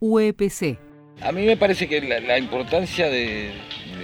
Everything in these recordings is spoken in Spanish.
UEPC. A mí me parece que la, importancia de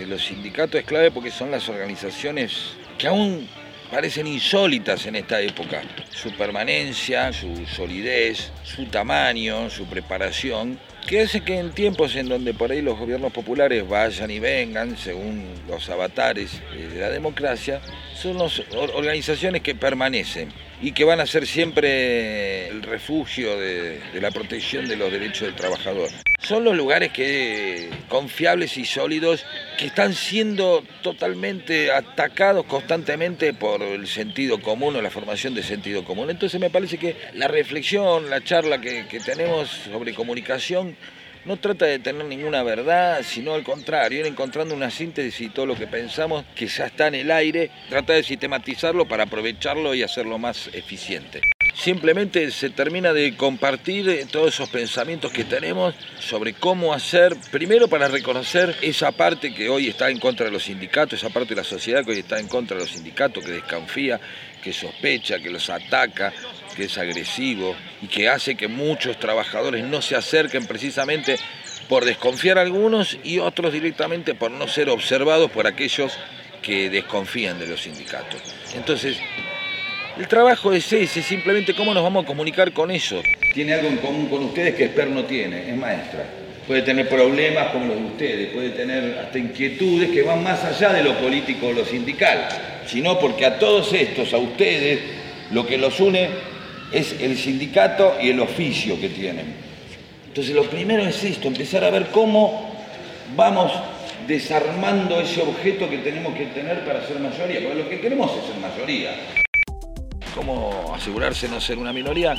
los sindicatos es clave porque son las organizaciones que aún parecen insólitas en esta época. Su permanencia, su solidez, su tamaño, su preparación, que hace que en tiempos en donde por ahí los gobiernos populares vayan y vengan, según los avatares de la democracia, son las organizaciones que permanecen y que van a ser siempre el refugio de, de, la protección de los derechos del trabajador. Son los lugares que, confiables y sólidos que están siendo totalmente atacados constantemente por el sentido común o la formación de sentido común. Entonces me parece que la reflexión, la charla que, que tenemos sobre comunicación no trata de tener ninguna verdad, sino al contrario, ir encontrando una síntesis y todo lo que pensamos que ya está en el aire, trata de sistematizarlo para aprovecharlo y hacerlo más eficiente. Simplemente se termina de compartir todos esos pensamientos que tenemos sobre cómo hacer, primero para reconocer esa parte que hoy está en contra de los sindicatos, esa parte de la sociedad que hoy está en contra de los sindicatos, que desconfía, que sospecha, que los ataca, que es agresivo y que hace que muchos trabajadores no se acerquen precisamente por desconfiar a algunos y otros directamente por no ser observados por aquellos que desconfían de los sindicatos. Entonces, el trabajo es ese, simplemente cómo nos vamos a comunicar con ellos. Tiene algo en común con ustedes que Esper no tiene, es maestra. Puede tener problemas como los de ustedes, puede tener hasta inquietudes que van más allá de lo político o lo sindical, sino porque a todos estos, a ustedes, lo que los une es el sindicato y el oficio que tienen. Entonces lo primero es esto, empezar a ver cómo vamos desarmando ese objeto que tenemos que tener para ser mayoría, porque lo que queremos es ser mayoría. ¿Cómo asegurarse no ser una minoría?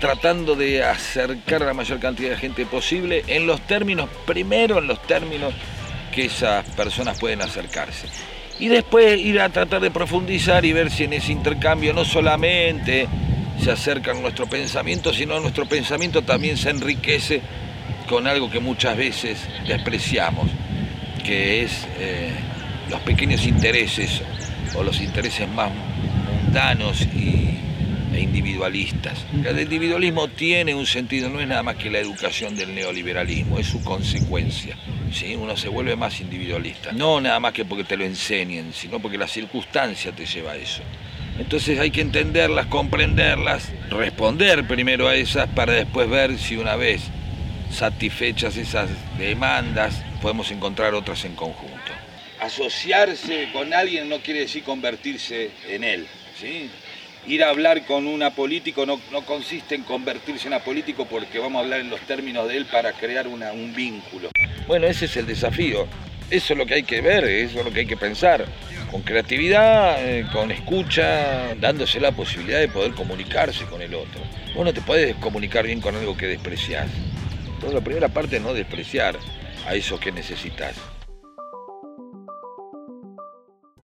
Tratando de acercar a la mayor cantidad de gente posible en los términos, primero en los términos que esas personas pueden acercarse. Y después ir a tratar de profundizar y ver si en ese intercambio no solamente se acercan nuestro pensamiento, sino nuestro pensamiento también se enriquece con algo que muchas veces despreciamos, que es eh, los pequeños intereses o los intereses más mundanos y, individualistas. El individualismo tiene un sentido, no es nada más que la educación del neoliberalismo, es su consecuencia. ¿sí? Uno se vuelve más individualista, no nada más que porque te lo enseñen, sino porque la circunstancia te lleva a eso. Entonces hay que entenderlas, comprenderlas, responder primero a esas para después ver si una vez satisfechas esas demandas podemos encontrar otras en conjunto. Asociarse con alguien no quiere decir convertirse en él. ¿sí? Ir a hablar con un apolítico no, consiste en convertirse en apolítico porque vamos a hablar en los términos de él para crear un vínculo. Bueno, ese es el desafío. Eso es lo que hay que ver, eso es lo que hay que pensar con creatividad, eh, con escucha, dándose la posibilidad de poder comunicarse con el otro. Vos no te puedes comunicar bien con algo que desprecias. Entonces la primera parte es no despreciar a eso que necesitas.